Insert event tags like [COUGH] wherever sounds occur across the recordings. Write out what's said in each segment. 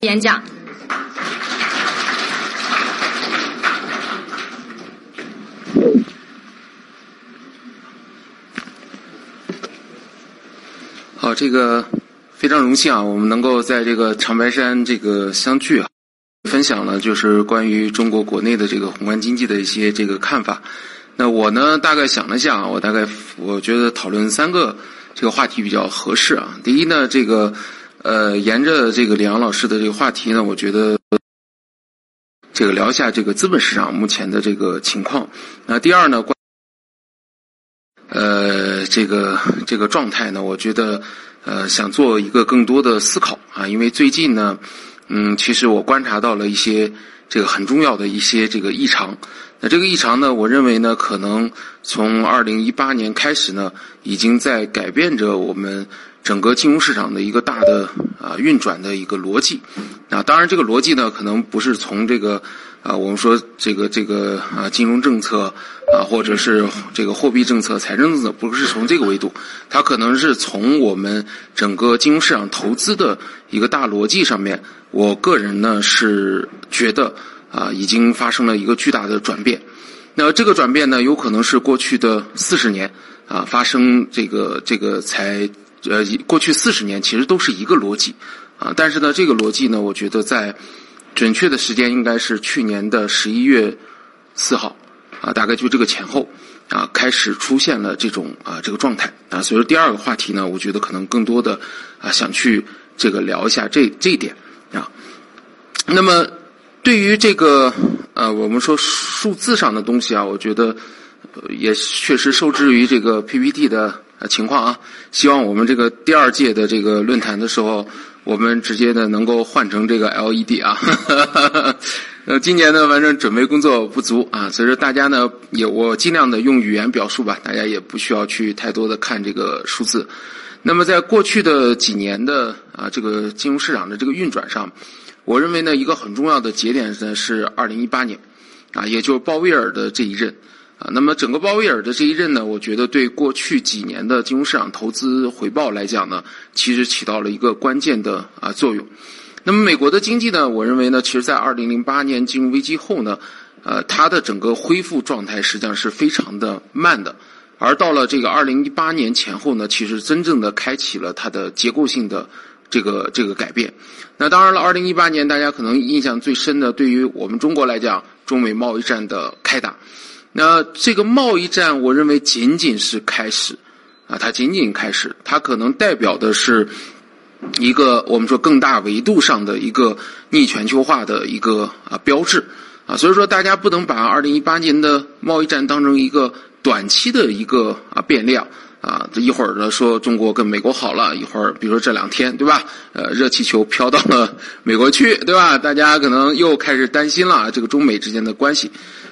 演讲。好，这个非常荣幸啊，我们能够在这个长白山这个相聚啊，分享了就是关于中国国内的这个宏观经济的一些这个看法。那我呢，大概想了想，我大概我觉得讨论三个这个话题比较合适啊。第一呢，这个呃，沿着这个李阳老师的这个话题呢，我觉得这个聊一下这个资本市场目前的这个情况。那第二呢，关呃，这个这个状态呢，我觉得呃，想做一个更多的思考啊，因为最近呢，嗯，其实我观察到了一些这个很重要的一些这个异常。那这个异常呢，我认为呢，可能从二零一八年开始呢，已经在改变着我们整个金融市场的一个大的啊运转的一个逻辑。啊，当然这个逻辑呢，可能不是从这个啊我们说这个这个啊金融政策啊，或者是这个货币政策、财政政策，不是从这个维度，它可能是从我们整个金融市场投资的一个大逻辑上面。我个人呢是觉得。啊，已经发生了一个巨大的转变。那这个转变呢，有可能是过去的四十年啊发生这个这个才呃过去四十年其实都是一个逻辑啊。但是呢，这个逻辑呢，我觉得在准确的时间应该是去年的十一月四号啊，大概就这个前后啊开始出现了这种啊这个状态啊。所以说第二个话题呢，我觉得可能更多的啊想去这个聊一下这这一点啊。那么。对于这个呃，我们说数字上的东西啊，我觉得也确实受制于这个 PPT 的情况啊。希望我们这个第二届的这个论坛的时候，我们直接的能够换成这个 LED 啊。[LAUGHS] 呃，今年呢，反正准备工作不足啊，所以说大家呢，也我尽量的用语言表述吧，大家也不需要去太多的看这个数字。那么在过去的几年的啊，这个金融市场的这个运转上。我认为呢，一个很重要的节点呢是二零一八年，啊，也就是鲍威尔的这一任，啊，那么整个鲍威尔的这一任呢，我觉得对过去几年的金融市场投资回报来讲呢，其实起到了一个关键的啊作用。那么美国的经济呢，我认为呢，其实在二零零八年金融危机后呢，呃，它的整个恢复状态实际上是非常的慢的，而到了这个二零一八年前后呢，其实真正的开启了它的结构性的。这个这个改变，那当然了，二零一八年大家可能印象最深的，对于我们中国来讲，中美贸易战的开打，那这个贸易战，我认为仅仅是开始，啊，它仅仅开始，它可能代表的是一个我们说更大维度上的一个逆全球化的一个啊标志，啊，所以说大家不能把二零一八年的贸易战当成一个短期的一个啊变量。啊，这一会儿呢说中国跟美国好了，一会儿比如说这两天，对吧？呃，热气球飘到了 [LAUGHS] 美国去，对吧？大家可能又开始担心了这个中美之间的关系。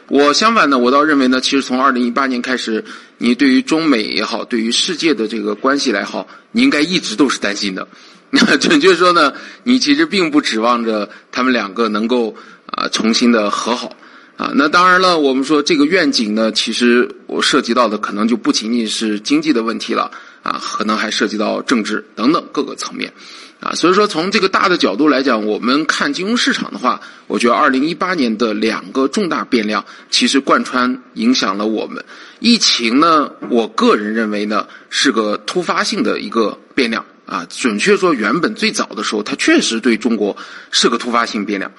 我相反呢，我倒认为呢，其实从二零一八年开始，你对于中美也好，对于世界的这个关系来好，你应该一直都是担心的。那 [LAUGHS] 准确说呢，你其实并不指望着他们两个能够啊重新的和好。啊，那当然了，我们说这个愿景呢，其实我涉及到的可能就不仅仅是经济的问题了，啊，可能还涉及到政治等等各个层面，啊，所以说从这个大的角度来讲，我们看金融市场的话，我觉得二零一八年的两个重大变量其实贯穿影响了我们。疫情呢，我个人认为呢是个突发性的一个变量，啊，准确说，原本最早的时候，它确实对中国是个突发性变量。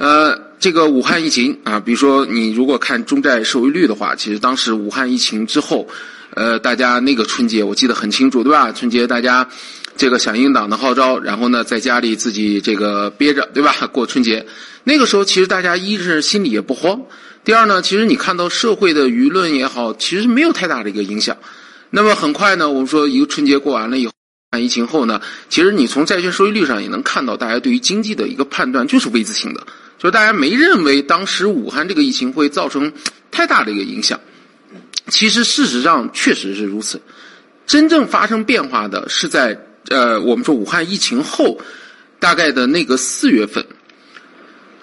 呃，这个武汉疫情啊，比如说你如果看中债收益率的话，其实当时武汉疫情之后，呃，大家那个春节我记得很清楚，对吧？春节大家这个响应党的号召，然后呢在家里自己这个憋着，对吧？过春节，那个时候其实大家一是心里也不慌，第二呢，其实你看到社会的舆论也好，其实没有太大的一个影响。那么很快呢，我们说一个春节过完了以后。疫情后呢，其实你从债券收益率上也能看到，大家对于经济的一个判断就是 V 字形的，就是大家没认为当时武汉这个疫情会造成太大的一个影响。其实事实上确实是如此，真正发生变化的是在呃，我们说武汉疫情后大概的那个四月份，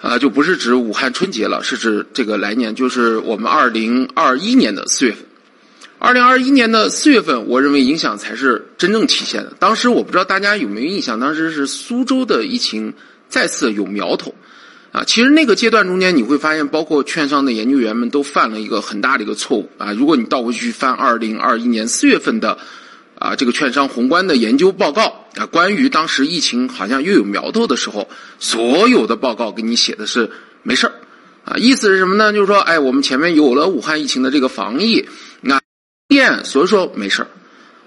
啊，就不是指武汉春节了，是指这个来年，就是我们二零二一年的四月份。二零二一年的四月份，我认为影响才是真正体现的。当时我不知道大家有没有印象，当时是苏州的疫情再次有苗头。啊，其实那个阶段中间，你会发现，包括券商的研究员们都犯了一个很大的一个错误啊。如果你倒回去翻二零二一年四月份的啊这个券商宏观的研究报告啊，关于当时疫情好像又有苗头的时候，所有的报告给你写的是没事儿啊，意思是什么呢？就是说，哎，我们前面有了武汉疫情的这个防疫，那验，所以说没事儿。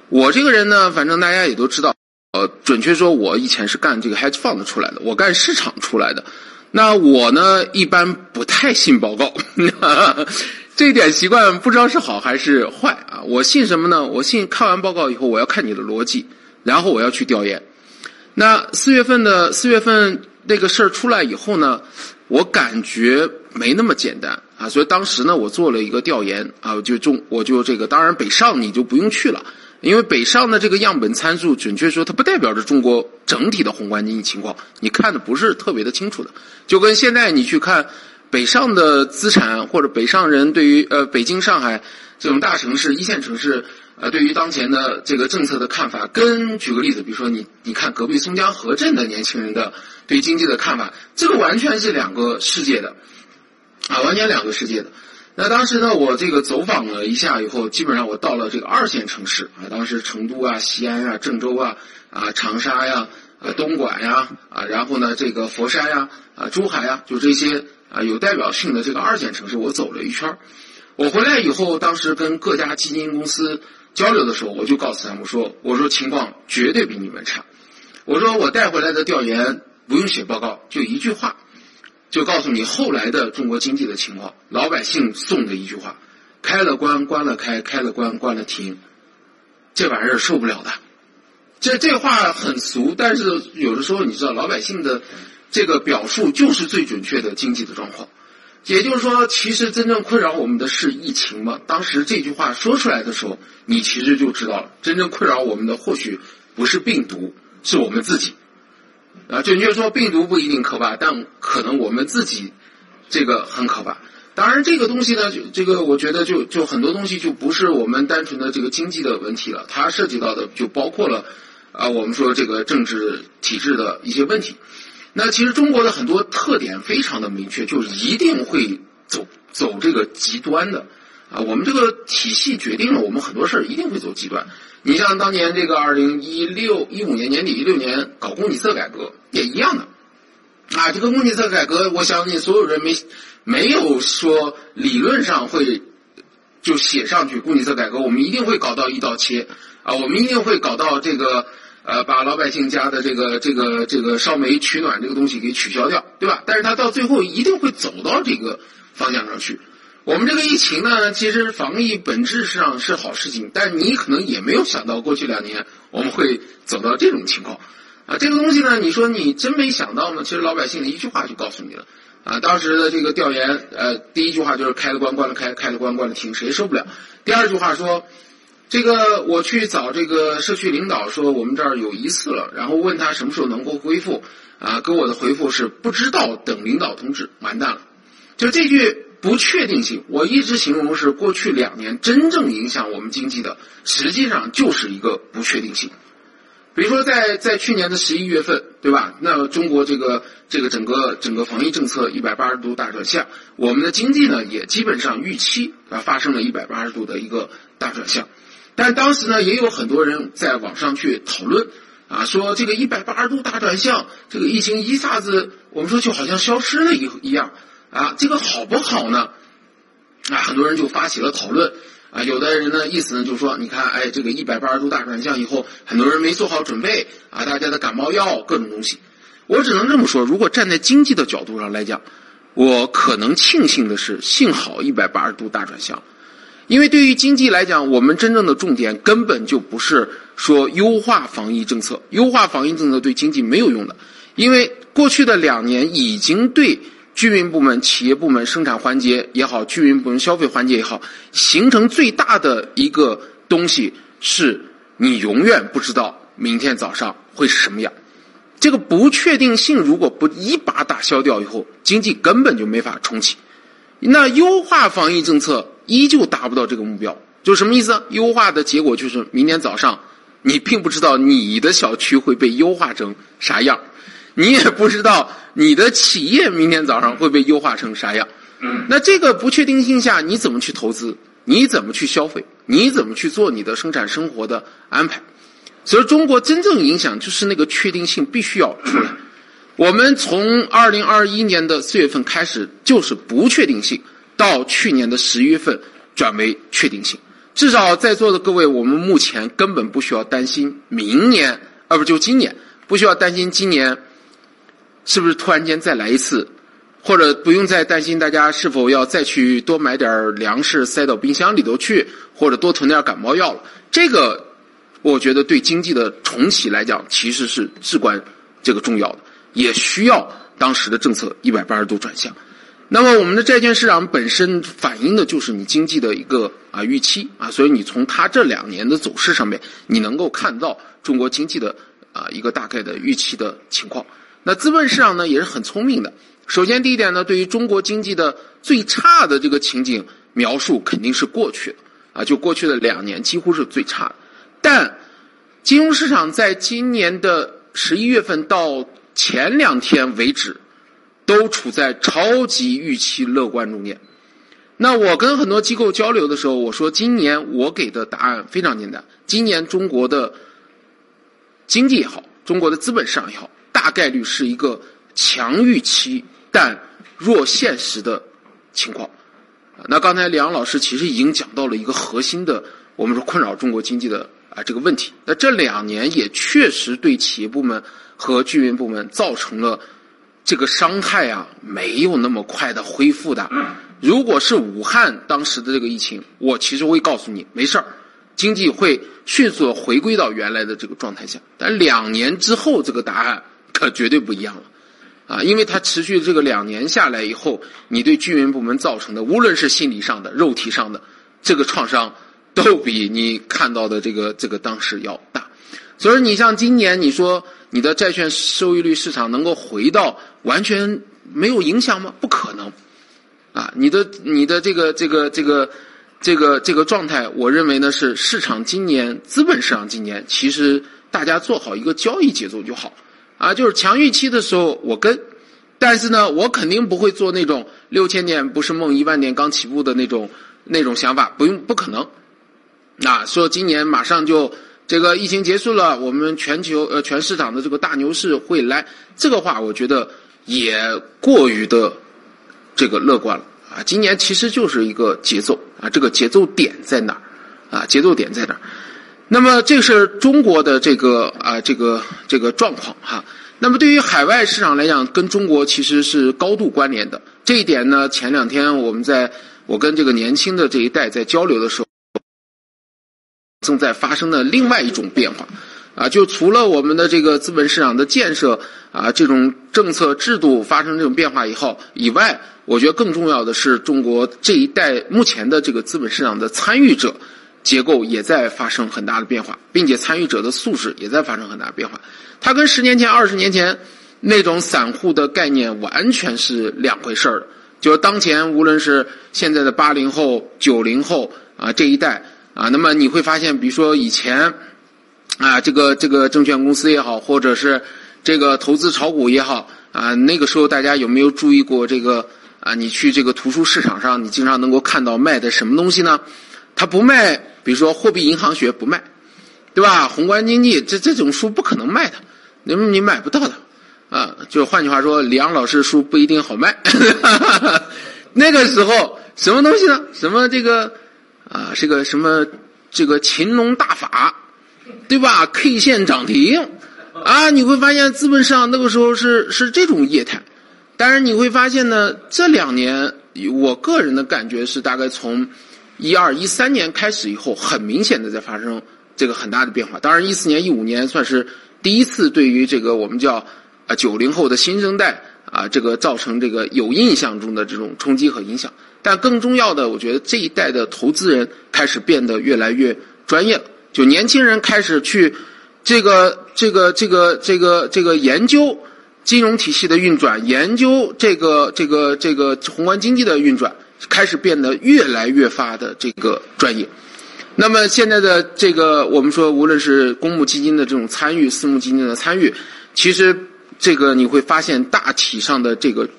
我这个人呢，反正大家也都知道，呃，准确说，我以前是干这个 hedge fund 出来的，我干市场出来的。那我呢，一般不太信报告，[LAUGHS] 这点习惯不知道是好还是坏啊。我信什么呢？我信看完报告以后，我要看你的逻辑，然后我要去调研。那四月份的四月份那个事儿出来以后呢，我感觉没那么简单啊，所以当时呢，我做了一个调研啊，就中我就这个，当然北上你就不用去了。因为北上的这个样本参数，准确说它不代表着中国整体的宏观经济情况，你看的不是特别的清楚的。就跟现在你去看北上的资产或者北上人对于呃北京、上海这种大城市、一线城市呃对于当前的这个政策的看法，跟举个例子，比如说你你看隔壁松江河镇的年轻人的对经济的看法，这个完全是两个世界的啊，完全两个世界的。那当时呢，我这个走访了一下以后，基本上我到了这个二线城市啊，当时成都啊、西安啊、郑州啊、啊长沙呀、啊东莞呀、啊然后呢这个佛山呀、啊珠海呀，就这些啊有代表性的这个二线城市，我走了一圈我回来以后，当时跟各家基金公司交流的时候，我就告诉他们说：“我说情况绝对比你们差。我说我带回来的调研不用写报告，就一句话。”就告诉你后来的中国经济的情况，老百姓送的一句话：开了关，关了开，开了关，关了停，这玩意儿受不了的。这这话很俗，但是有的时候你知道，老百姓的这个表述就是最准确的经济的状况。也就是说，其实真正困扰我们的是疫情嘛。当时这句话说出来的时候，你其实就知道了，真正困扰我们的或许不是病毒，是我们自己。啊，准确说，病毒不一定可怕，但可能我们自己这个很可怕。当然，这个东西呢，就这个我觉得就就很多东西就不是我们单纯的这个经济的问题了，它涉及到的就包括了啊，我们说这个政治体制的一些问题。那其实中国的很多特点非常的明确，就一定会走走这个极端的啊。我们这个体系决定了我们很多事儿一定会走极端。你像当年这个二零一六一五年年底一六年搞供给侧改革也一样的，啊，这个供给侧改革，我相信所有人没没有说理论上会就写上去供给侧改革，我们一定会搞到一刀切啊，我们一定会搞到这个呃把老百姓家的这个这个这个烧煤取暖这个东西给取消掉，对吧？但是他到最后一定会走到这个方向上去。我们这个疫情呢，其实防疫本质上是好事情，但你可能也没有想到过去两年我们会走到这种情况，啊，这个东西呢，你说你真没想到吗？其实老百姓的一句话就告诉你了，啊，当时的这个调研，呃，第一句话就是开了关关了开，开了关关了停，谁受不了？第二句话说，这个我去找这个社区领导说我们这儿有疑似了，然后问他什么时候能够恢复，啊，给我的回复是不知道，等领导通知，完蛋了，就这句。不确定性，我一直形容是过去两年真正影响我们经济的，实际上就是一个不确定性。比如说，在在去年的十一月份，对吧？那中国这个这个整个整个防疫政策一百八十度大转向，我们的经济呢也基本上预期啊发生了一百八十度的一个大转向。但当时呢，也有很多人在网上去讨论啊，说这个一百八十度大转向，这个疫情一下子我们说就好像消失了一一样。啊，这个好不好呢？啊，很多人就发起了讨论。啊，有的人呢意思呢就说，你看，哎，这个一百八十度大转向以后，很多人没做好准备啊，大家的感冒药各种东西。我只能这么说，如果站在经济的角度上来讲，我可能庆幸的是，幸好一百八十度大转向，因为对于经济来讲，我们真正的重点根本就不是说优化防疫政策，优化防疫政策对经济没有用的，因为过去的两年已经对。居民部门、企业部门、生产环节也好，居民部门消费环节也好，形成最大的一个东西是，你永远不知道明天早上会是什么样。这个不确定性如果不一把打消掉以后，经济根本就没法重启。那优化防疫政策依旧达不到这个目标，就什么意思？优化的结果就是明天早上你并不知道你的小区会被优化成啥样。你也不知道你的企业明天早上会被优化成啥样。那这个不确定性下，你怎么去投资？你怎么去消费？你怎么去做你的生产生活的安排？所以，中国真正影响就是那个确定性必须要出来。我们从二零二一年的四月份开始就是不确定性，到去年的十一月份转为确定性。至少在座的各位，我们目前根本不需要担心明年，啊不就今年，不需要担心今年是不是突然间再来一次。或者不用再担心大家是否要再去多买点粮食塞到冰箱里头去，或者多囤点感冒药了。这个，我觉得对经济的重启来讲，其实是至关这个重要的，也需要当时的政策一百八十度转向。那么，我们的债券市场本身反映的就是你经济的一个啊预期啊，所以你从它这两年的走势上面，你能够看到中国经济的啊一个大概的预期的情况。那资本市场呢，也是很聪明的。首先，第一点呢，对于中国经济的最差的这个情景描述肯定是过去的啊，就过去的两年几乎是最差的。但金融市场在今年的十一月份到前两天为止，都处在超级预期乐观中间。那我跟很多机构交流的时候，我说今年我给的答案非常简单：今年中国的经济也好，中国的资本市场也好，大概率是一个强预期。但弱现实的情况，那刚才李阳老师其实已经讲到了一个核心的，我们说困扰中国经济的啊这个问题。那这两年也确实对企业部门和居民部门造成了这个伤害啊，没有那么快的恢复的。如果是武汉当时的这个疫情，我其实会告诉你没事儿，经济会迅速回归到原来的这个状态下。但两年之后，这个答案可绝对不一样了。啊，因为它持续这个两年下来以后，你对居民部门造成的，无论是心理上的、肉体上的这个创伤，都比你看到的这个这个当时要大。所以，你像今年，你说你的债券收益率市场能够回到完全没有影响吗？不可能。啊，你的你的这个这个这个这个这个状态，我认为呢是市场今年资本市场今年其实大家做好一个交易节奏就好。啊，就是强预期的时候我跟，但是呢，我肯定不会做那种六千点不是梦，一万点刚起步的那种那种想法，不用不可能。啊，说今年马上就这个疫情结束了，我们全球呃全市场的这个大牛市会来，这个话我觉得也过于的这个乐观了啊。今年其实就是一个节奏啊，这个节奏点在哪儿啊？节奏点在哪儿？那么这是中国的这个啊，这个这个状况哈。那么对于海外市场来讲，跟中国其实是高度关联的。这一点呢，前两天我们在我跟这个年轻的这一代在交流的时候，正在发生的另外一种变化啊，就除了我们的这个资本市场的建设啊，这种政策制度发生这种变化以后以外，我觉得更重要的是中国这一代目前的这个资本市场的参与者。结构也在发生很大的变化，并且参与者的素质也在发生很大变化。它跟十年前、二十年前那种散户的概念完全是两回事儿就是当前，无论是现在的八零后、九零后啊这一代啊，那么你会发现，比如说以前啊，这个这个证券公司也好，或者是这个投资炒股也好啊，那个时候大家有没有注意过这个啊？你去这个图书市场上，你经常能够看到卖的什么东西呢？他不卖，比如说货币银行学不卖，对吧？宏观经济这这种书不可能卖的，你你买不到的啊。就换句话说，李阳老师书不一定好卖。[LAUGHS] 那个时候什么东西呢？什么这个啊，这个什么这个秦龙大法，对吧？K 线涨停啊，你会发现资本市场那个时候是是这种业态。但是你会发现呢，这两年我个人的感觉是大概从。一二一三年开始以后，很明显的在发生这个很大的变化。当然，一四年、一五年算是第一次对于这个我们叫啊九零后的新生代啊这个造成这个有印象中的这种冲击和影响。但更重要的，我觉得这一代的投资人开始变得越来越专业了。就年轻人开始去这个这个这个这个这个研究金融体系的运转，研究这个这个这个宏观经济的运转。开始变得越来越发的这个专业，那么现在的这个我们说，无论是公募基金的这种参与，私募基金的参与，其实这个你会发现大体上的这个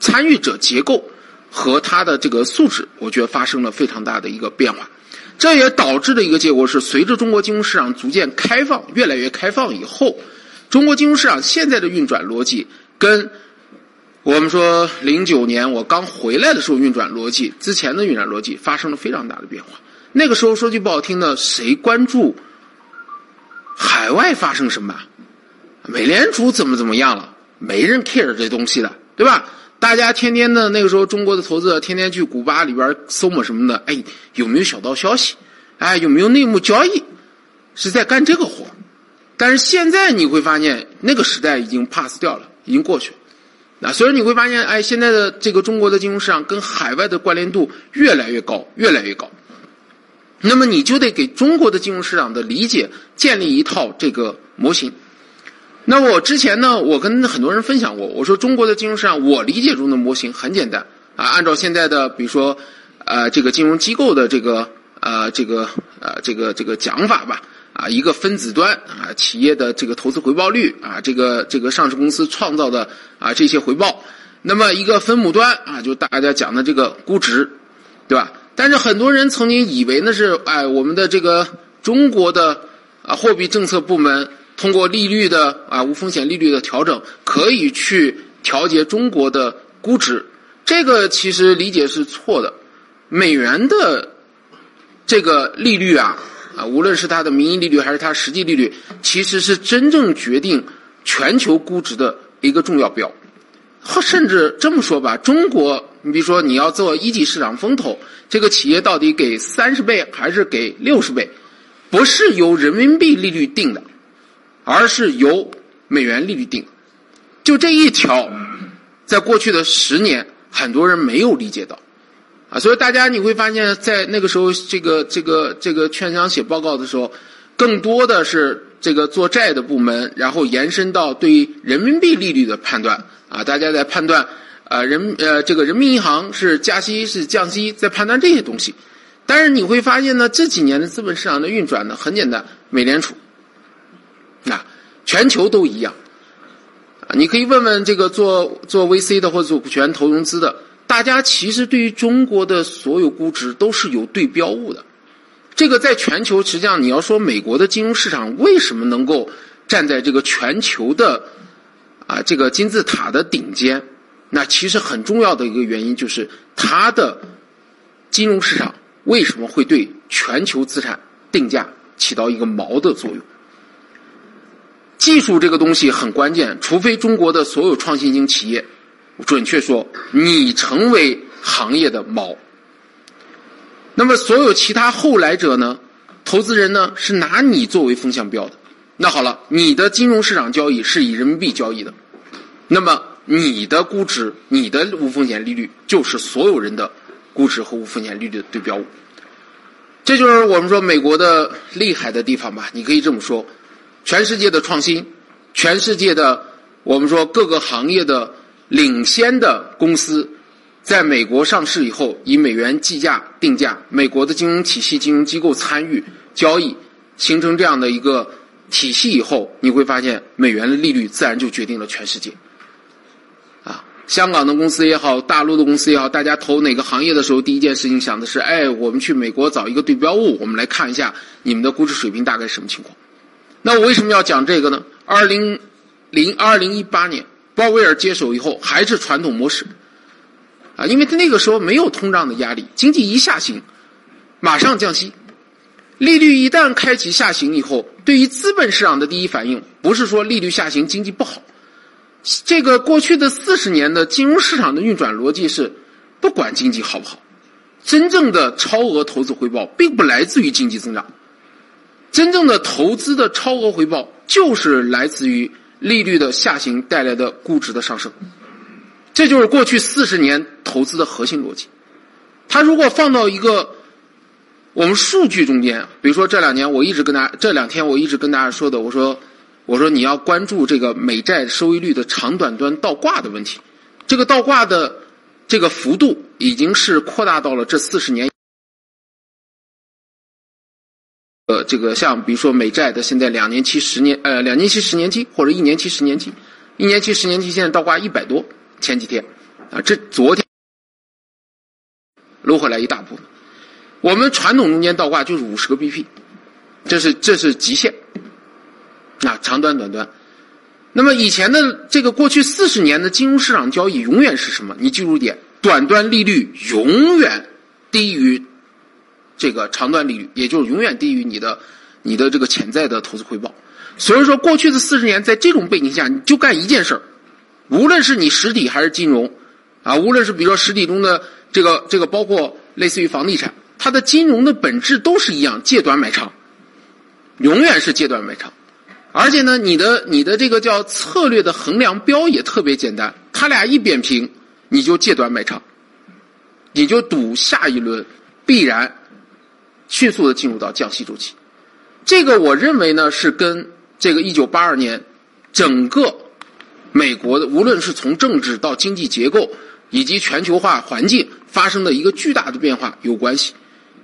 参与者结构和它的这个素质，我觉得发生了非常大的一个变化。这也导致的一个结果是，随着中国金融市场逐渐开放，越来越开放以后，中国金融市场现在的运转逻辑跟我们说零九年我刚回来的时候运转逻辑之前的运转逻辑发生了非常大的变化。那个时候说句不好听的，谁关注海外发生什么？美联储怎么怎么样了？没人 care 这东西的，对吧？大家天天的那个时候，中国的投资者天天去古巴里边搜摸什么的，哎，有没有小道消息？哎，有没有内幕交易？是在干这个活。但是现在你会发现，那个时代已经 pass 掉了，已经过去了。那所以你会发现，哎，现在的这个中国的金融市场跟海外的关联度越来越高，越来越高。那么你就得给中国的金融市场的理解建立一套这个模型。那我之前呢，我跟很多人分享过，我说中国的金融市场，我理解中的模型很简单啊，按照现在的比如说呃这个金融机构的这个呃这个呃这个这个讲法吧啊，一个分子端啊企业的这个投资回报率啊，这个这个上市公司创造的啊这些回报，那么一个分母端啊，就大家讲的这个估值，对吧？但是很多人曾经以为那是哎我们的这个中国的啊货币政策部门。通过利率的啊无风险利率的调整，可以去调节中国的估值。这个其实理解是错的。美元的这个利率啊啊，无论是它的名义利率还是它实际利率，其实是真正决定全球估值的一个重要标。或甚至这么说吧，中国，你比如说你要做一级市场风投，这个企业到底给三十倍还是给六十倍，不是由人民币利率定的。而是由美元利率定，就这一条，在过去的十年，很多人没有理解到，啊，所以大家你会发现在那个时候，这个这个这个券商写报告的时候，更多的是这个做债的部门，然后延伸到对人民币利率的判断，啊，大家在判断，啊，人呃这个人民银行是加息是降息，在判断这些东西，但是你会发现呢，这几年的资本市场的运转呢，很简单，美联储。那全球都一样，啊，你可以问问这个做做 VC 的或者做股权投融资的，大家其实对于中国的所有估值都是有对标物的。这个在全球，实际上你要说美国的金融市场为什么能够站在这个全球的啊这个金字塔的顶尖，那其实很重要的一个原因就是它的金融市场为什么会对全球资产定价起到一个锚的作用。技术这个东西很关键，除非中国的所有创新型企业，准确说，你成为行业的锚，那么所有其他后来者呢？投资人呢是拿你作为风向标的。那好了，你的金融市场交易是以人民币交易的，那么你的估值、你的无风险利率就是所有人的估值和无风险利率的对标物。这就是我们说美国的厉害的地方吧？你可以这么说。全世界的创新，全世界的我们说各个行业的领先的公司，在美国上市以后，以美元计价定价，美国的金融体系、金融机构参与交易，形成这样的一个体系以后，你会发现美元的利率自然就决定了全世界。啊，香港的公司也好，大陆的公司也好，大家投哪个行业的时候，第一件事情想的是，哎，我们去美国找一个对标物，我们来看一下你们的估值水平大概什么情况。那我为什么要讲这个呢？二零零二零一八年，鲍威尔接手以后还是传统模式，啊，因为他那个时候没有通胀的压力，经济一下行，马上降息，利率一旦开启下行以后，对于资本市场的第一反应不是说利率下行经济不好，这个过去的四十年的金融市场的运转逻辑是，不管经济好不好，真正的超额投资回报并不来自于经济增长。真正的投资的超额回报，就是来自于利率的下行带来的估值的上升。这就是过去四十年投资的核心逻辑。它如果放到一个我们数据中间，比如说这两年我一直跟大家，这两天我一直跟大家说的，我说我说你要关注这个美债收益率的长短端倒挂的问题。这个倒挂的这个幅度已经是扩大到了这四十年。呃，这个像比如说美债的现在两年期、十年呃两年期、十年期或者一年期、十年期，一年期、十年期现在倒挂一百多，前几天啊，这昨天搂回来一大部分。我们传统中间倒挂就是五十个 BP，这是这是极限啊，长端短端。那么以前的这个过去四十年的金融市场交易永远是什么？你记住点，短端利率永远低于这个长端利率，也就是永远低于你的你的这个潜在的投资回报。所以说，过去的四十年在这种背景下，你就干一件事儿，无论是你实体还是金融，啊，无论是比如说实体中的这个这个包括类似于房地产，它的金融的本质都是一样，借短买长，永远是借短买长。而且呢，你的你的这个叫策略的衡量标也特别简单，它俩一扁平，你就借短买长，你就赌下一轮必然迅速的进入到降息周期。这个我认为呢是跟这个一九八二年整个美国的无论是从政治到经济结构以及全球化环境发生的一个巨大的变化有关系。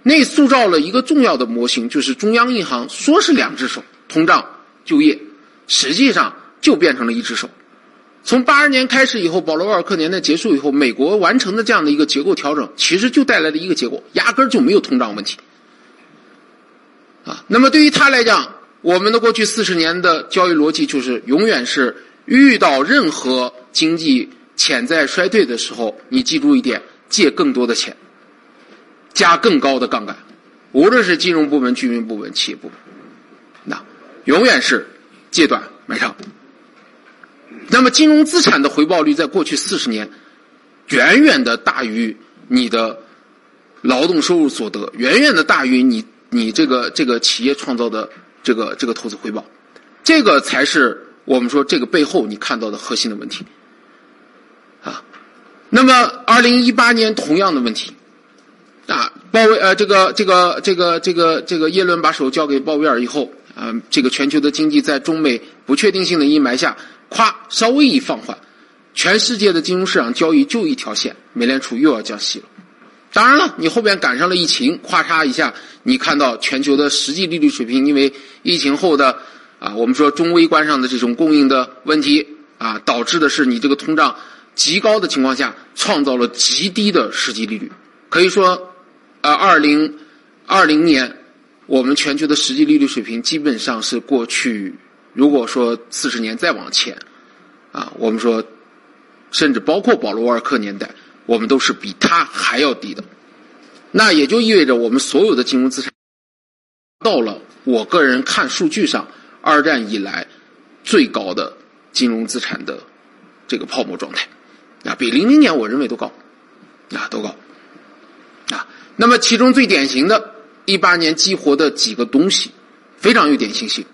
那塑造了一个重要的模型，就是中央银行说是两只手，通胀。就业实际上就变成了一只手。从八十年开始以后，保罗沃尔克年代结束以后，美国完成的这样的一个结构调整，其实就带来了一个结果，压根儿就没有通胀问题。啊，那么对于他来讲，我们的过去四十年的交易逻辑就是永远是遇到任何经济潜在衰退的时候，你记住一点，借更多的钱，加更高的杠杆，无论是金融部门、居民部门、企业部门。永远是借短买长。那么，金融资产的回报率在过去四十年远远的大于你的劳动收入所得，远远的大于你你这个这个企业创造的这个这个投资回报。这个才是我们说这个背后你看到的核心的问题啊。那么，二零一八年同样的问题啊，鲍威呃，这个这个这个这个这个耶伦把手交给鲍威尔以后。啊，这个全球的经济在中美不确定性的阴霾下，咵稍微一放缓，全世界的金融市场交易就一条线，美联储又要降息了。当然了，你后边赶上了疫情，咔嚓一下，你看到全球的实际利率水平，因为疫情后的啊，我们说中微观上的这种供应的问题啊，导致的是你这个通胀极高的情况下，创造了极低的实际利率。可以说，呃，二零二零年。我们全球的实际利率水平基本上是过去，如果说四十年再往前，啊，我们说，甚至包括保罗沃尔克年代，我们都是比他还要低的。那也就意味着我们所有的金融资产到了我个人看数据上，二战以来最高的金融资产的这个泡沫状态，啊，比零零年我认为都高，啊，都高，啊，那么其中最典型的。一八年激活的几个东西非常有典型性，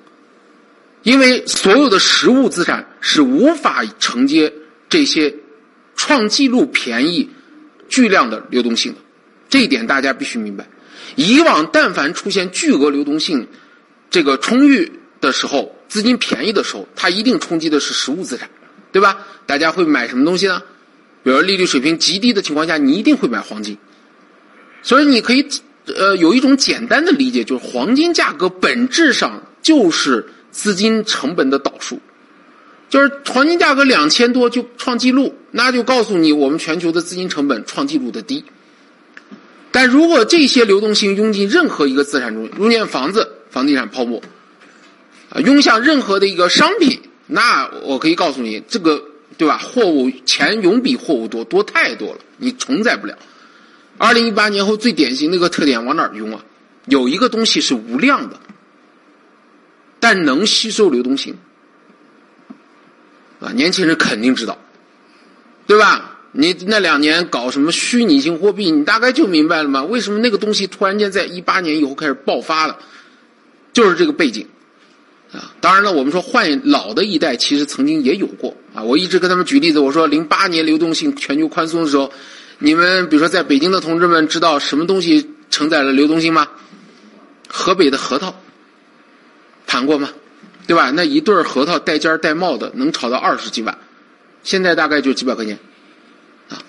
因为所有的实物资产是无法承接这些创纪录便宜、巨量的流动性，这一点大家必须明白。以往但凡出现巨额流动性这个充裕的时候，资金便宜的时候，它一定冲击的是实物资产，对吧？大家会买什么东西呢？比如利率水平极低的情况下，你一定会买黄金，所以你可以。呃，有一种简单的理解，就是黄金价格本质上就是资金成本的导数，就是黄金价格两千多就创纪录，那就告诉你我们全球的资金成本创纪录的低。但如果这些流动性涌进任何一个资产中，涌进房子、房地产泡沫，啊，涌向任何的一个商品，那我可以告诉你，这个对吧？货物钱永比货物多多太多了，你承载不了。二零一八年后最典型的一个特点往哪儿用啊？有一个东西是无量的，但能吸收流动性啊！年轻人肯定知道，对吧？你那两年搞什么虚拟性货币，你大概就明白了吗？为什么那个东西突然间在一八年以后开始爆发了？就是这个背景啊！当然了，我们说换老的一代其实曾经也有过啊！我一直跟他们举例子，我说零八年流动性全球宽松的时候。你们比如说在北京的同志们知道什么东西承载了流动性吗？河北的核桃，谈过吗？对吧？那一对核桃带尖带帽的能炒到二十几万，现在大概就几百块钱。啊，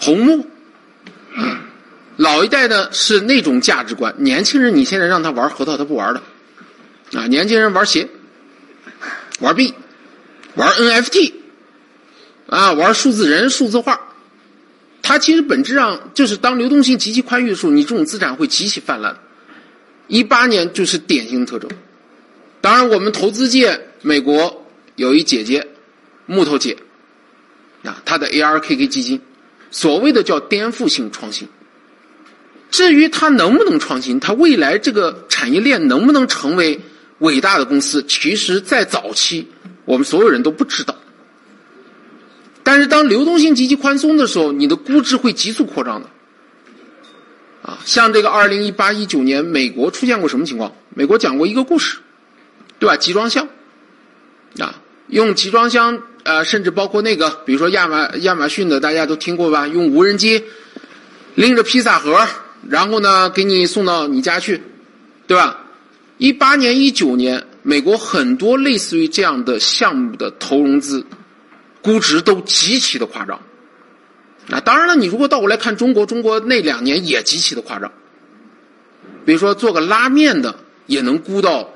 红木，老一代的是那种价值观，年轻人你现在让他玩核桃他不玩的，啊，年轻人玩鞋，玩币，玩 NFT，啊，玩数字人、数字化，它其实本质上就是当流动性极其宽裕的时候，你这种资产会极其泛滥。一八年就是典型特征。当然，我们投资界，美国有一姐姐，木头姐，啊，她的 ARKK 基金，所谓的叫颠覆性创新。至于它能不能创新，它未来这个产业链能不能成为伟大的公司，其实在早期我们所有人都不知道。但是当流动性极其宽松的时候，你的估值会急速扩张的。啊，像这个二零一八一九年，美国出现过什么情况？美国讲过一个故事，对吧？集装箱，啊，用集装箱，呃，甚至包括那个，比如说亚马亚马逊的，大家都听过吧？用无人机拎着披萨盒。然后呢，给你送到你家去，对吧？一八年、一九年，美国很多类似于这样的项目的投融资，估值都极其的夸张。啊，当然了，你如果倒过来看中国，中国那两年也极其的夸张。比如说做个拉面的，也能估到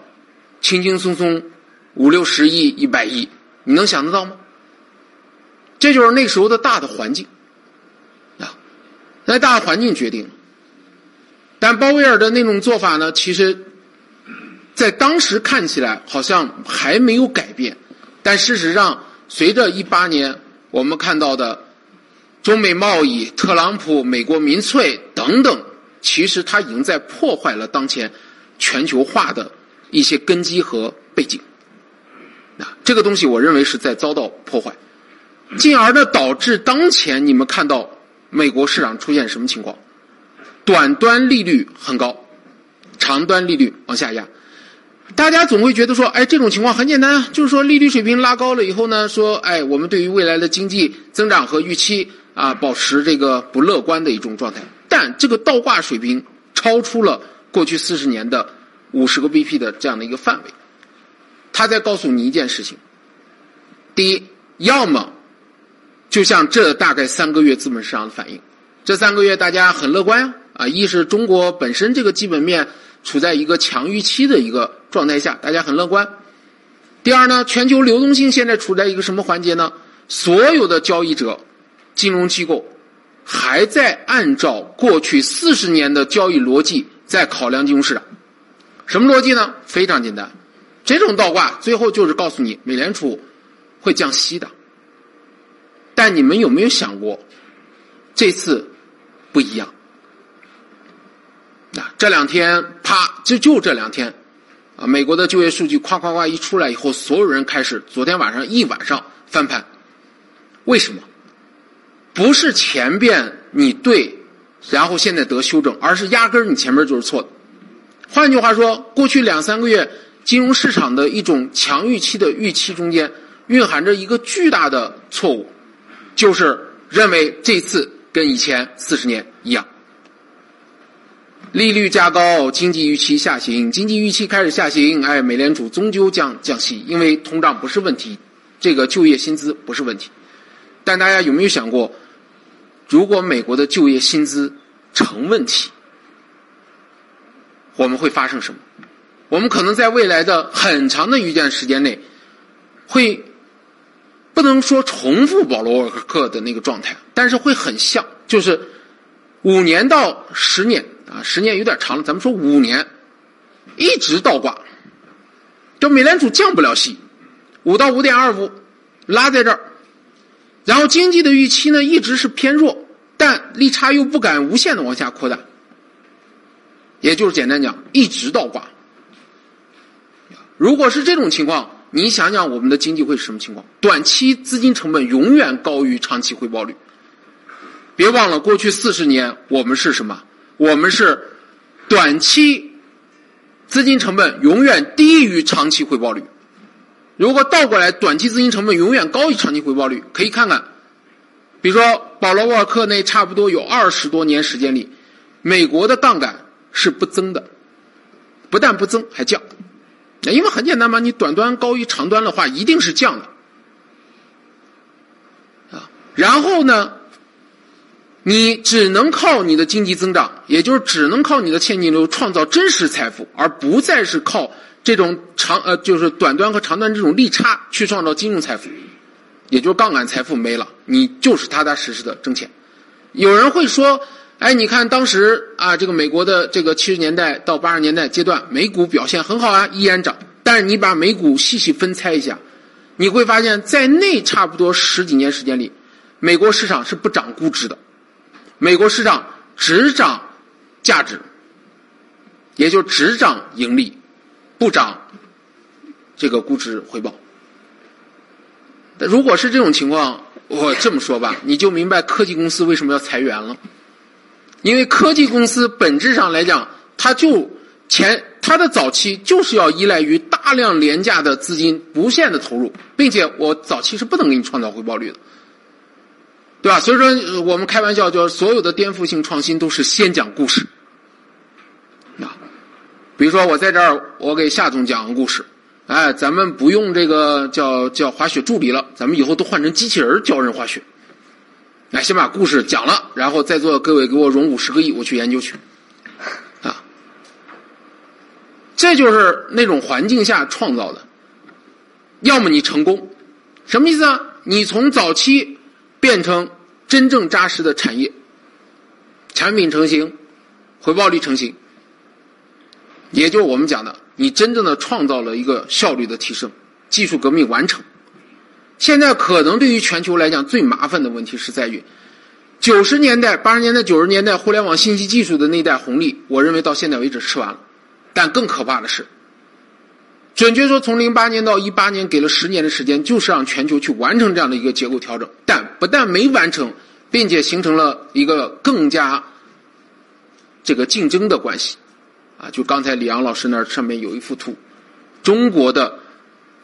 轻轻松松五六十亿、一百亿，你能想得到吗？这就是那时候的大的环境，啊，那大的环境决定。但鲍威尔的那种做法呢，其实，在当时看起来好像还没有改变，但事实上，随着一八年我们看到的中美贸易、特朗普、美国民粹等等，其实他已经在破坏了当前全球化的一些根基和背景。啊，这个东西我认为是在遭到破坏，进而呢导致当前你们看到美国市场出现什么情况？短端利率很高，长端利率往下压，大家总会觉得说，哎，这种情况很简单啊，就是说利率水平拉高了以后呢，说，哎，我们对于未来的经济增长和预期啊，保持这个不乐观的一种状态。但这个倒挂水平超出了过去四十年的五十个 BP 的这样的一个范围，他在告诉你一件事情：第一，要么就像这大概三个月资本市场的反应，这三个月大家很乐观呀。啊，一是中国本身这个基本面处在一个强预期的一个状态下，大家很乐观。第二呢，全球流动性现在处在一个什么环节呢？所有的交易者、金融机构还在按照过去四十年的交易逻辑在考量金融市场。什么逻辑呢？非常简单，这种倒挂最后就是告诉你，美联储会降息的。但你们有没有想过，这次不一样？啊，这两天啪，就就这两天，啊，美国的就业数据夸夸夸一出来以后，所有人开始昨天晚上一晚上翻盘。为什么？不是前边你对，然后现在得修正，而是压根儿你前面就是错的。换句话说，过去两三个月金融市场的一种强预期的预期中间，蕴含着一个巨大的错误，就是认为这次跟以前四十年一样。利率加高，经济预期下行，经济预期开始下行，哎，美联储终究将降息，因为通胀不是问题，这个就业薪资不是问题。但大家有没有想过，如果美国的就业薪资成问题，我们会发生什么？我们可能在未来的很长的一段时间内，会不能说重复保罗沃克的那个状态，但是会很像，就是五年到十年。啊，十年有点长了，咱们说五年，一直倒挂，就美联储降不了息，五到五点二五，拉在这儿，然后经济的预期呢一直是偏弱，但利差又不敢无限的往下扩大，也就是简单讲，一直倒挂。如果是这种情况，你想想我们的经济会是什么情况？短期资金成本永远高于长期回报率。别忘了，过去四十年我们是什么？我们是短期资金成本永远低于长期回报率。如果倒过来，短期资金成本永远高于长期回报率，可以看看，比如说保罗沃尔克那差不多有二十多年时间里，美国的杠杆是不增的，不但不增还降。因为很简单嘛，你短端高于长端的话，一定是降的啊。然后呢？你只能靠你的经济增长，也就是只能靠你的现金流创造真实财富，而不再是靠这种长呃就是短端和长端这种利差去创造金融财富，也就是杠杆财富没了，你就是踏踏实实的挣钱。有人会说，哎，你看当时啊，这个美国的这个七十年代到八十年代阶段，美股表现很好啊，依然涨。但是你把美股细细分拆一下，你会发现在那差不多十几年时间里，美国市场是不涨估值的，美国市场只涨价值，也就只涨盈利，不涨这个估值回报。如果是这种情况，我这么说吧，你就明白科技公司为什么要裁员了，因为科技公司本质上来讲，它就前它的早期就是要依赖于大量廉价的资金不限的投入，并且我早期是不能给你创造回报率的，对吧？所以说我们开玩笑，就是所有的颠覆性创新都是先讲故事，啊，比如说我在这儿，我给夏总讲个故事。哎，咱们不用这个叫叫滑雪助理了，咱们以后都换成机器人教人滑雪。来，先把故事讲了，然后在座各位给我融五十个亿，我去研究去。啊，这就是那种环境下创造的。要么你成功，什么意思啊？你从早期变成真正扎实的产业，产品成型，回报率成型，也就我们讲的。你真正的创造了一个效率的提升，技术革命完成。现在可能对于全球来讲最麻烦的问题是在于，九十年代、八十年代、九十年代互联网信息技术的那代红利，我认为到现在为止吃完了。但更可怕的是，准确说，从零八年到一八年给了十年的时间，就是让全球去完成这样的一个结构调整。但不但没完成，并且形成了一个更加这个竞争的关系。啊，就刚才李阳老师那儿上面有一幅图，中国的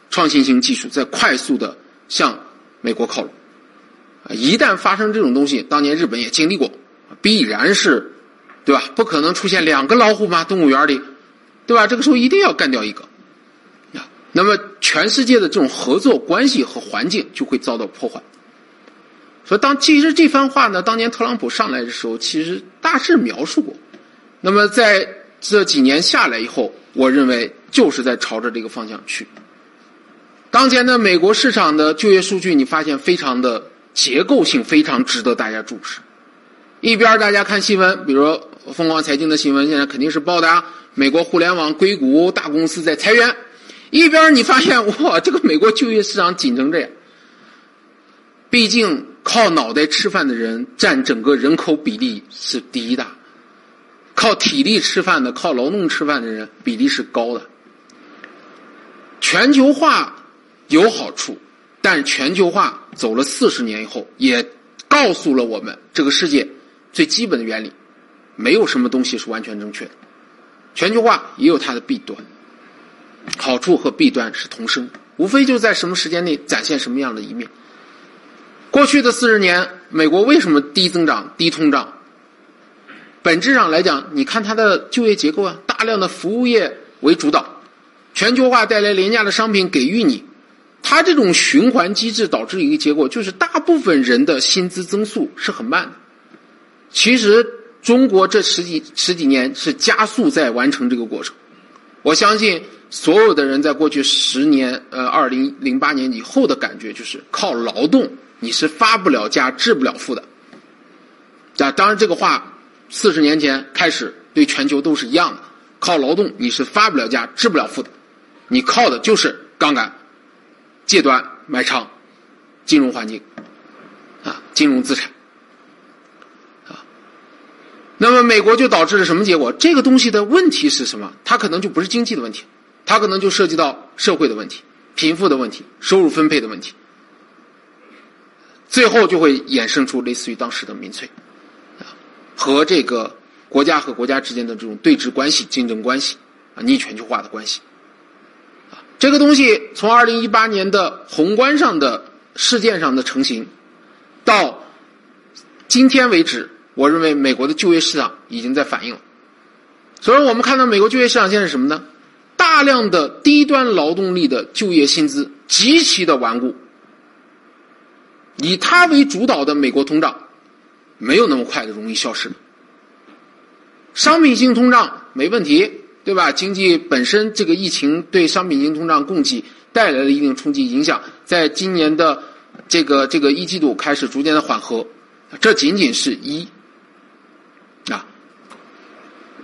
创新型技术在快速的向美国靠拢。啊，一旦发生这种东西，当年日本也经历过，必然是，对吧？不可能出现两个老虎嘛，动物园里，对吧？这个时候一定要干掉一个。那么全世界的这种合作关系和环境就会遭到破坏。所以，当其实这番话呢，当年特朗普上来的时候，其实大致描述过。那么在这几年下来以后，我认为就是在朝着这个方向去。当前的美国市场的就业数据，你发现非常的结构性，非常值得大家注视。一边大家看新闻，比如说疯狂财经的新闻，现在肯定是报答美国互联网硅谷大公司在裁员；一边你发现哇，这个美国就业市场紧成这样。毕竟靠脑袋吃饭的人占整个人口比例是第一大。靠体力吃饭的、靠劳动吃饭的人比例是高的。全球化有好处，但全球化走了四十年以后，也告诉了我们这个世界最基本的原理：没有什么东西是完全正确的。全球化也有它的弊端，好处和弊端是同生，无非就在什么时间内展现什么样的一面。过去的四十年，美国为什么低增长、低通胀？本质上来讲，你看它的就业结构啊，大量的服务业为主导，全球化带来廉价的商品给予你，它这种循环机制导致一个结果，就是大部分人的薪资增速是很慢的。其实中国这十几十几年是加速在完成这个过程。我相信所有的人在过去十年，呃，二零零八年以后的感觉就是靠劳动你是发不了家、致不了富的。啊，当然这个话。四十年前开始，对全球都是一样的，靠劳动你是发不了家、致不了富的，你靠的就是杠杆、借端、买仓、金融环境，啊，金融资产，啊，那么美国就导致了什么结果？这个东西的问题是什么？它可能就不是经济的问题，它可能就涉及到社会的问题、贫富的问题、收入分配的问题，最后就会衍生出类似于当时的民粹。啊和这个国家和国家之间的这种对峙关系、竞争关系啊，逆全球化的关系，这个东西从二零一八年的宏观上的事件上的成型，到今天为止，我认为美国的就业市场已经在反映了。所以我们看到美国就业市场现在是什么呢？大量的低端劳动力的就业薪资极其的顽固，以它为主导的美国通胀。没有那么快的容易消失。商品性通胀没问题，对吧？经济本身这个疫情对商品型通胀供给带来了一定冲击影响，在今年的这个这个一季度开始逐渐的缓和，这仅仅是一啊。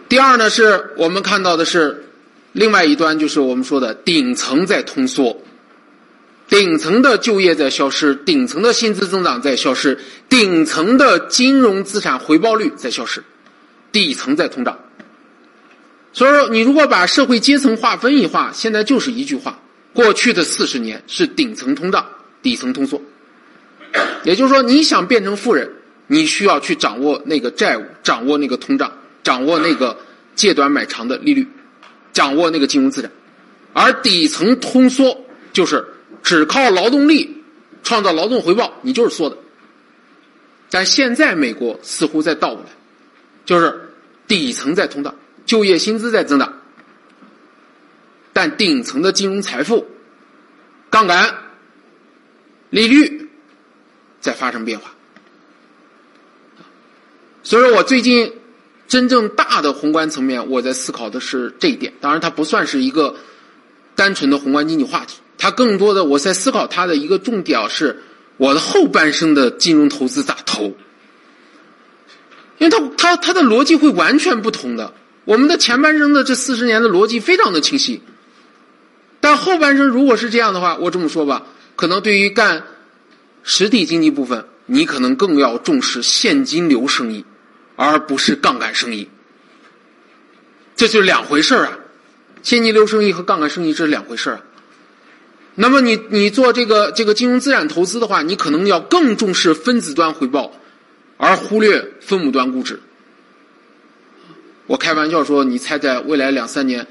第二呢，是我们看到的是另外一端，就是我们说的顶层在通缩，顶层的就业在消失，顶层的薪资增长在消失，顶层的金融资产回报率在消失，底层在通胀。所以说，你如果把社会阶层划分一划，现在就是一句话：过去的四十年是顶层通胀，底层通缩。也就是说，你想变成富人，你需要去掌握那个债务，掌握那个通胀，掌握那个借短买长的利率，掌握那个金融资产。而底层通缩就是只靠劳动力创造劳动回报，你就是缩的。但现在美国似乎在倒过来，就是底层在通胀。就业薪资在增长，但顶层的金融财富、杠杆、利率在发生变化。所以说我最近真正大的宏观层面，我在思考的是这一点。当然，它不算是一个单纯的宏观经济话题，它更多的我在思考它的一个重点是我的后半生的金融投资咋投，因为它它它的逻辑会完全不同的。我们的前半生的这四十年的逻辑非常的清晰，但后半生如果是这样的话，我这么说吧，可能对于干实体经济部分，你可能更要重视现金流生意，而不是杠杆生意，这就是两回事啊！现金流生意和杠杆生意这是两回事啊。那么你你做这个这个金融资产投资的话，你可能要更重视分子端回报，而忽略分母端估值。我开玩笑说，你猜在未来两三年，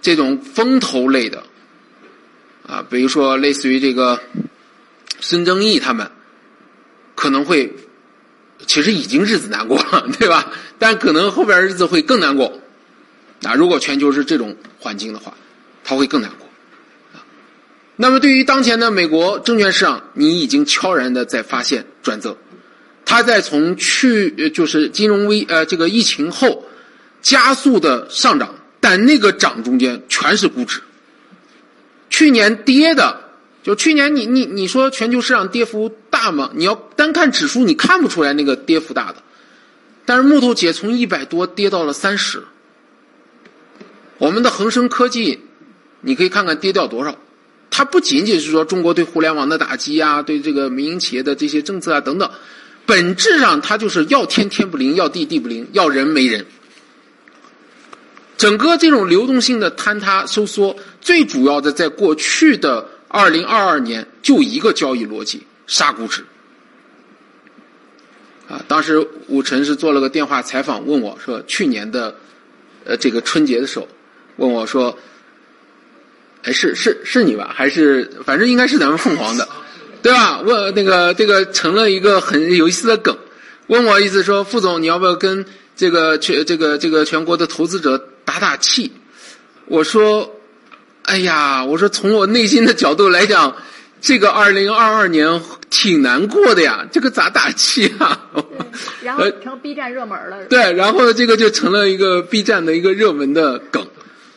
这种风投类的，啊，比如说类似于这个孙正义他们，可能会，其实已经日子难过了，[LAUGHS] 对吧？但可能后边日子会更难过。啊，如果全球是这种环境的话，他会更难过。那么对于当前的美国证券市场，你已经悄然的在发现转折，它在从去就是金融危呃这个疫情后。加速的上涨，但那个涨中间全是估值。去年跌的，就去年你你你说全球市场跌幅大吗？你要单看指数，你看不出来那个跌幅大的。但是木头姐从一百多跌到了三十，我们的恒生科技，你可以看看跌掉多少。它不仅仅是说中国对互联网的打击啊，对这个民营企业的这些政策啊等等，本质上它就是要天天不灵，要地地不灵，要人没人。整个这种流动性的坍塌收缩，最主要的在过去的二零二二年就一个交易逻辑：杀估值。啊，当时武晨是做了个电话采访，问我说：“去年的呃这个春节的时候，问我说，哎，是是是你吧？还是反正应该是咱们凤凰的，对吧？问那个这个成了一个很有意思的梗，问我意思说，副总你要不要跟这个全这个这个全国的投资者？”打打气，我说，哎呀，我说从我内心的角度来讲，这个二零二二年挺难过的呀，这个咋打气啊？然后成 B 站热门了。对，然后这个就成了一个 B 站的一个热门的梗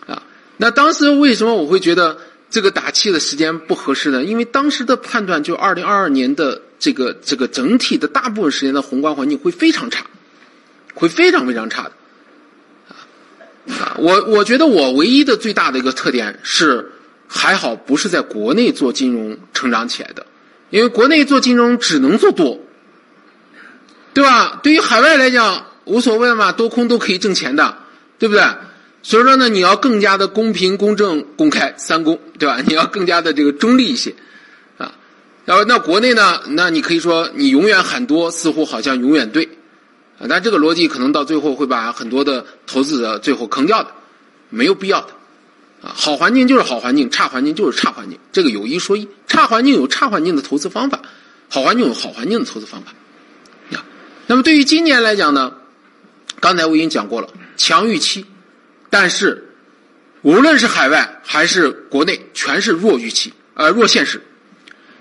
啊。那当时为什么我会觉得这个打气的时间不合适呢？因为当时的判断就二零二二年的这个这个整体的大部分时间的宏观环境会非常差，会非常非常差的。啊，我我觉得我唯一的最大的一个特点是，还好不是在国内做金融成长起来的，因为国内做金融只能做多，对吧？对于海外来讲无所谓嘛，多空都可以挣钱的，对不对？所以说呢，你要更加的公平、公正、公开三公，对吧？你要更加的这个中立一些，啊，然后那国内呢，那你可以说你永远喊多，似乎好像永远对。啊，但这个逻辑可能到最后会把很多的投资者最后坑掉的，没有必要的。啊，好环境就是好环境，差环境就是差环境，这个有一说一，差环境有差环境的投资方法，好环境有好环境的投资方法。呀，那么对于今年来讲呢，刚才我已经讲过了，强预期，但是无论是海外还是国内，全是弱预期，呃，弱现实。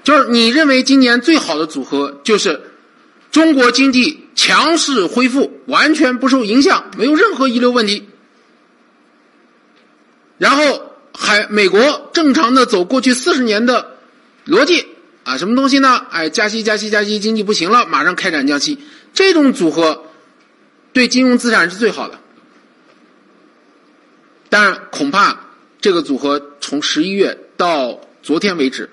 就是你认为今年最好的组合就是中国经济。强势恢复，完全不受影响，没有任何遗留问题。然后还美国正常的走过去四十年的逻辑啊，什么东西呢？哎，加息加息加息，经济不行了，马上开展降息，这种组合对金融资产是最好的。但恐怕这个组合从十一月到昨天为止，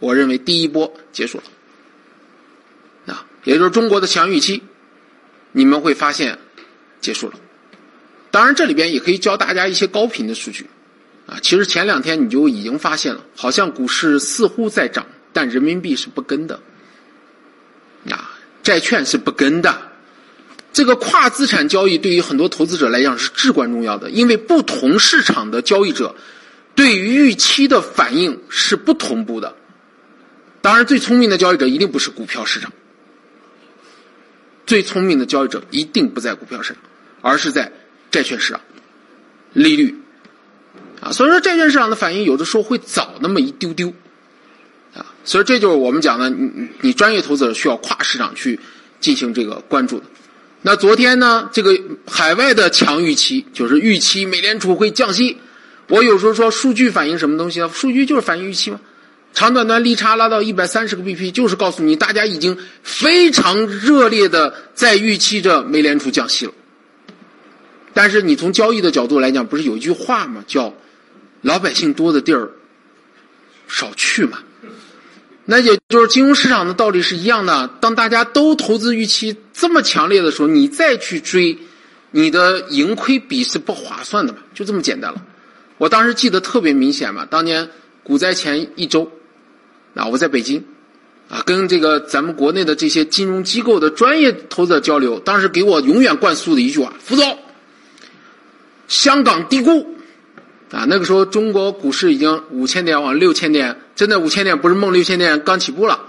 我认为第一波结束了，啊，也就是中国的强预期，你们会发现结束了。当然，这里边也可以教大家一些高频的数据，啊，其实前两天你就已经发现了，好像股市似乎在涨，但人民币是不跟的，啊，债券是不跟的。这个跨资产交易对于很多投资者来讲是至关重要的，因为不同市场的交易者对于预期的反应是不同步的。当然，最聪明的交易者一定不是股票市场，最聪明的交易者一定不在股票市场，而是在债券市场、利率啊。所以说，债券市场的反应有的时候会早那么一丢丢啊。所以这就是我们讲的，你你专业投资者需要跨市场去进行这个关注的。那昨天呢？这个海外的强预期就是预期美联储会降息。我有时候说数据反映什么东西呢？数据就是反映预期嘛。长短端利差拉到一百三十个 BP，就是告诉你大家已经非常热烈的在预期着美联储降息了。但是你从交易的角度来讲，不是有一句话吗？叫“老百姓多的地儿少去”嘛。那也就是金融市场的道理是一样的。当大家都投资预期这么强烈的时候，你再去追，你的盈亏比是不划算的嘛？就这么简单了。我当时记得特别明显嘛，当年股灾前一周，啊，我在北京，啊，跟这个咱们国内的这些金融机构的专业投资者交流，当时给我永远灌输的一句话：副总，香港低估。啊，那个时候中国股市已经五千点往六千点，真的五千点不是梦，六千点刚起步了。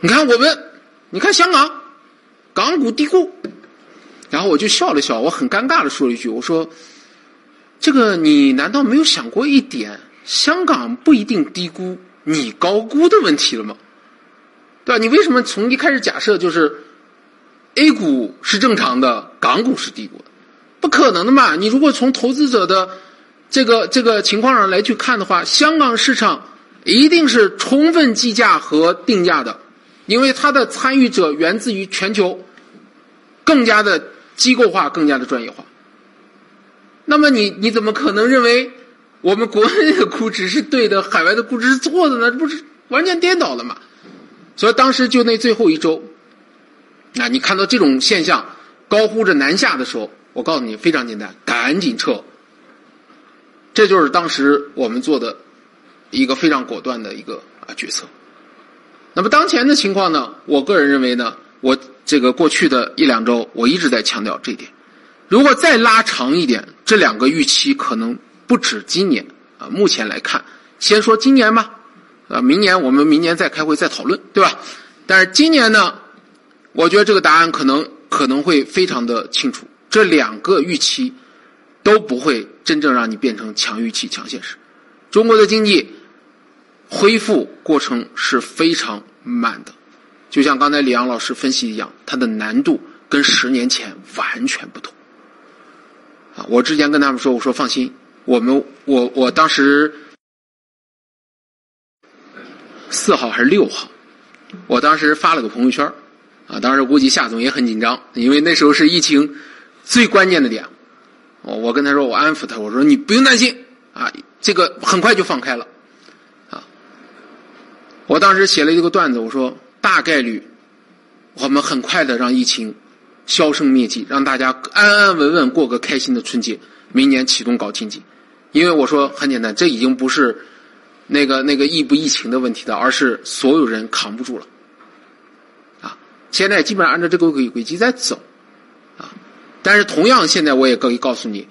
你看我们，你看香港，港股低估，然后我就笑了笑，我很尴尬的说了一句，我说：“这个你难道没有想过一点，香港不一定低估，你高估的问题了吗？对吧？你为什么从一开始假设就是 A 股是正常的，港股是低估的？”不可能的嘛！你如果从投资者的这个这个情况上来去看的话，香港市场一定是充分计价和定价的，因为它的参与者源自于全球，更加的机构化，更加的专业化。那么你你怎么可能认为我们国内的估值是对的，海外的估值是错的呢？这不是完全颠倒了嘛？所以当时就那最后一周，那你看到这种现象高呼着南下的时候。我告诉你，非常简单，赶紧撤。这就是当时我们做的一个非常果断的一个啊决策。那么当前的情况呢？我个人认为呢，我这个过去的一两周，我一直在强调这一点。如果再拉长一点，这两个预期可能不止今年啊。目前来看，先说今年吧，啊，明年我们明年再开会再讨论，对吧？但是今年呢，我觉得这个答案可能可能会非常的清楚。这两个预期都不会真正让你变成强预期、强现实。中国的经济恢复过程是非常慢的，就像刚才李阳老师分析一样，它的难度跟十年前完全不同。啊，我之前跟他们说，我说放心，我们我我当时四号还是六号，我当时发了个朋友圈啊，当时估计夏总也很紧张，因为那时候是疫情。最关键的点，我我跟他说，我安抚他，我说你不用担心啊，这个很快就放开了，啊，我当时写了一个段子，我说大概率我们很快的让疫情销声灭迹，让大家安安稳稳过个开心的春节，明年启动搞经济，因为我说很简单，这已经不是那个那个疫不疫情的问题了，而是所有人扛不住了，啊，现在基本上按照这个轨轨迹在走。啊但是同样，现在我也可以告诉你，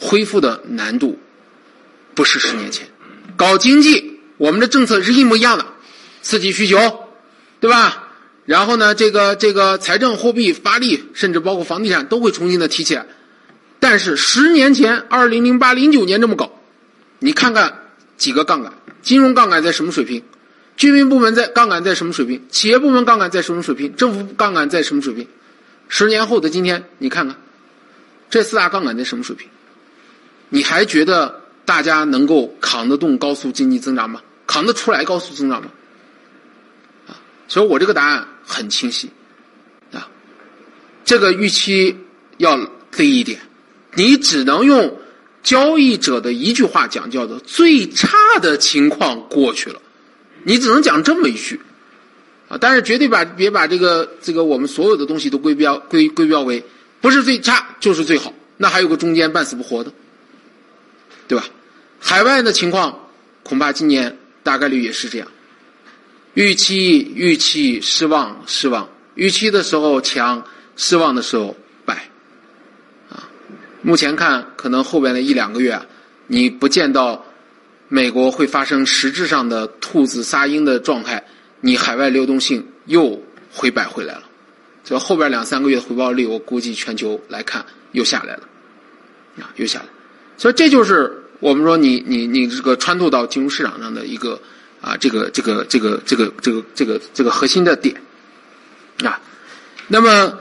恢复的难度不是十年前。搞经济，我们的政策是一模一样的，刺激需求，对吧？然后呢，这个这个财政货币发力，甚至包括房地产都会重新的提起来。但是十年前，二零零八零九年这么搞，你看看几个杠杆，金融杠杆在什么水平？居民部门在杠杆在什么水平？企业部门杠杆在什么水平？政府杠杆在什么水平？十年后的今天，你看看。这四大杠杆在什么水平？你还觉得大家能够扛得动高速经济增长吗？扛得出来高速增长吗？啊，所以我这个答案很清晰，啊，这个预期要低一点，你只能用交易者的一句话讲，叫做最差的情况过去了，你只能讲这么一句，啊，但是绝对把别把这个这个我们所有的东西都归标归归标为不是最差就是最好，那还有个中间半死不活的。对吧？海外的情况恐怕今年大概率也是这样。预期预期失望失望，预期的时候强，失望的时候。目前看可能后边的一两个月，你不见到美国会发生实质上的兔子撒鹰的状态，你海外流动性又回摆回来了。这后边两三个月的回报率，我估计全球来看又下来了，啊，又下来。所以这就是我们说你你你这个穿透到金融市场上的一个啊这个这个这个这个这个这个这个核心的点啊，那么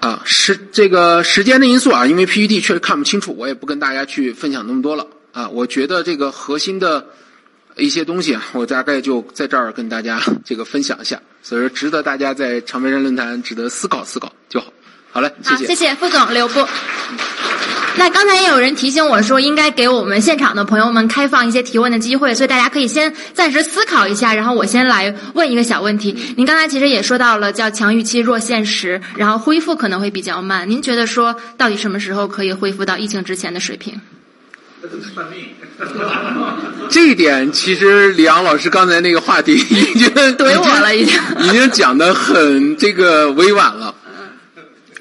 啊时这个时间的因素啊，因为 PPT 确实看不清楚，我也不跟大家去分享那么多了啊。我觉得这个核心的一些东西啊，我大概就在这儿跟大家 [LAUGHS] 这个分享一下，所以说值得大家在长白山论坛值得思考思考就好。好嘞，谢谢。谢谢副总刘波。那刚才也有人提醒我说，应该给我们现场的朋友们开放一些提问的机会，所以大家可以先暂时思考一下，然后我先来问一个小问题。您刚才其实也说到了叫强预期弱现实，然后恢复可能会比较慢。您觉得说到底什么时候可以恢复到疫情之前的水平？[LAUGHS] 这一点其实李阳老师刚才那个话题已经怼我了，已经 [LAUGHS] 已经讲的很这个委婉了。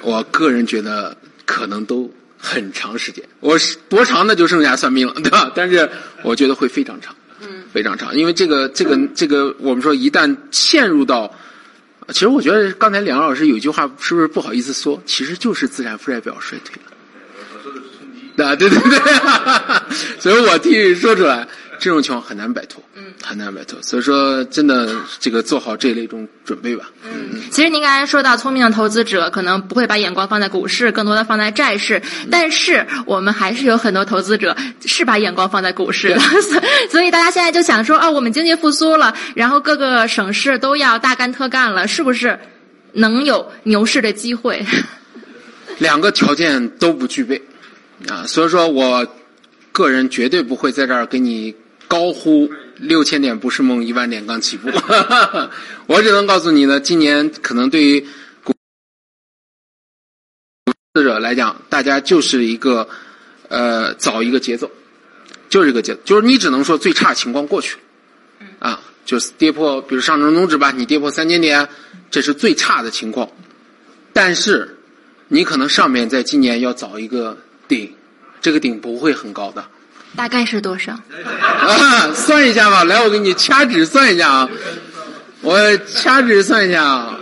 我个人觉得可能都。很长时间，我是多长那就剩下算命了，[LAUGHS] 对吧？但是我觉得会非常长，嗯，非常长，因为这个这个这个，我们说一旦陷入到，其实我觉得刚才梁老师有一句话是不是不好意思说？其实就是资产负债表衰退了。我说的是冲击。啊，对对对，[LAUGHS] 所以我替你说出来。这种情况很难摆脱，嗯，很难摆脱。所以说，真的这个做好这一类种准备吧。嗯，其实您刚才说到，聪明的投资者可能不会把眼光放在股市，更多的放在债市。但是我们还是有很多投资者是把眼光放在股市的。[LAUGHS] [LAUGHS] 所以大家现在就想说，哦，我们经济复苏了，然后各个省市都要大干特干了，是不是能有牛市的机会？[LAUGHS] 两个条件都不具备啊，所以说我个人绝对不会在这儿给你。高呼六千点不是梦，一万点刚起步。我只能告诉你呢，今年可能对于股投资者来讲，大家就是一个呃找一个节奏，就是一个节奏，就是你只能说最差情况过去啊，就是跌破，比如上证综指吧，你跌破三千点，这是最差的情况。但是你可能上面在今年要找一个顶，这个顶不会很高的。大概是多少？啊，算一下吧，来，我给你掐指算一下啊，我掐指算一下啊，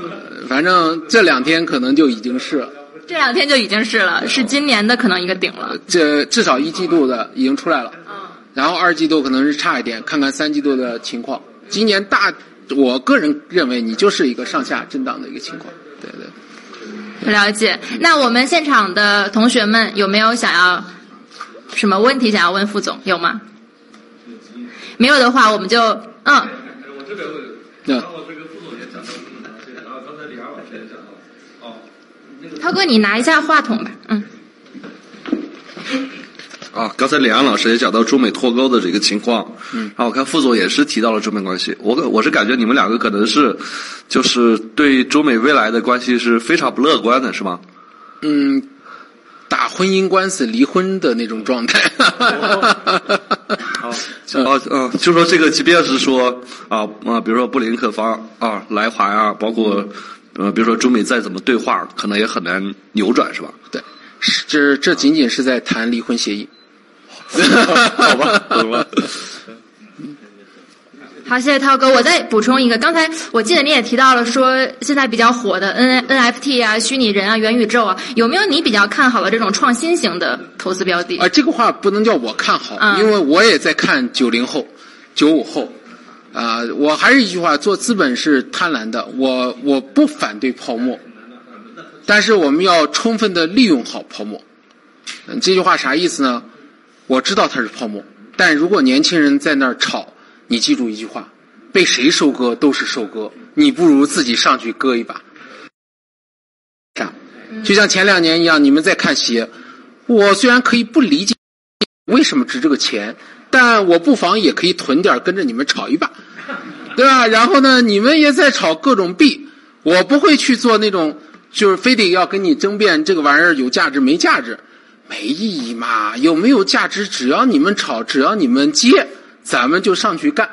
反正这两天可能就已经是了。这两天就已经是了，是今年的可能一个顶了。这至少一季度的已经出来了，然后二季度可能是差一点，看看三季度的情况。今年大，我个人认为你就是一个上下震荡的一个情况，对对。了解。那我们现场的同学们有没有想要？什么问题想要问副总有吗？没有的话，我们就嗯。我这边问。然后这个副总也讲到然后刚才李老师也讲到哦。涛哥，你拿一下话筒吧，嗯。啊，刚才李安老师也讲到中美脱钩的这个情况，嗯，然后我看副总也是提到了中美关系，我我是感觉你们两个可能是，就是对中美未来的关系是非常不乐观的，是吗？嗯。打婚姻官司、离婚的那种状态。好，哦，嗯，[LAUGHS] 就说这个，即便是说啊啊，比如说布林克方啊来华啊，包括呃，比如说中美再怎么对话，可能也很难扭转，是吧？对，这这仅仅是在谈离婚协议。好吧，好吧。[LAUGHS] 好，谢谢涛哥。我再补充一个，刚才我记得你也提到了，说现在比较火的 N NFT 啊、虚拟人啊、元宇宙啊，有没有你比较看好的这种创新型的投资标的？啊，这个话不能叫我看好，因为我也在看九零后、九五后。啊，我还是一句话，做资本是贪婪的。我我不反对泡沫，但是我们要充分的利用好泡沫。嗯这句话啥意思呢？我知道它是泡沫，但如果年轻人在那儿炒，你记住一句话：被谁收割都是收割，你不如自己上去割一把。啥？就像前两年一样，你们在看鞋，我虽然可以不理解为什么值这个钱，但我不妨也可以囤点跟着你们炒一把，[LAUGHS] 对吧？然后呢，你们也在炒各种币，我不会去做那种就是非得要跟你争辩这个玩意儿有价值没价值，没意义嘛。有没有价值，只要你们炒，只要你们接，咱们就上去干，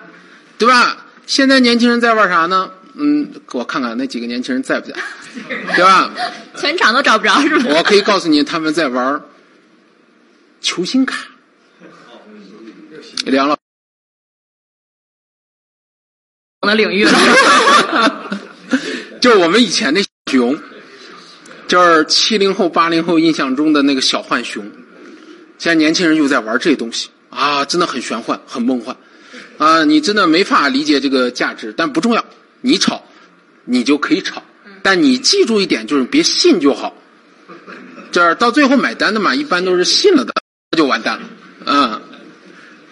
对吧？现在年轻人在玩啥呢？嗯，给我看看那几个年轻人在不在，[LAUGHS] 对吧？全场都找不着是吧？我可以告诉你，他们在玩球星卡。梁老的领域了。[LAUGHS] 就我们以前那熊，就是七零后、八零后印象中的那个小浣熊。现在年轻人又在玩这东西啊，真的很玄幻、很梦幻啊！你真的没法理解这个价值，但不重要，你炒，你就可以炒，但你记住一点，就是别信就好。这到最后买单的嘛，一般都是信了的，那就完蛋了。嗯，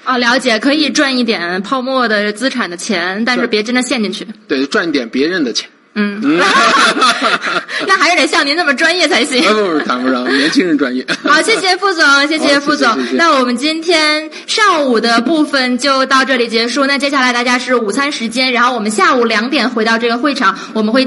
啊，了解，可以赚一点泡沫的资产的钱，但是是别真的陷进去。对，赚一点别人的钱。嗯，嗯，[LAUGHS] 那还是得像您那么专业才行。不不不，谈不上，年轻人专业。好，谢谢副总，谢谢好副总。谢谢谢谢那我们今天上午的部分就到这里结束。那接下来大家是午餐时间，然后我们下午两点回到这个会场，我们会。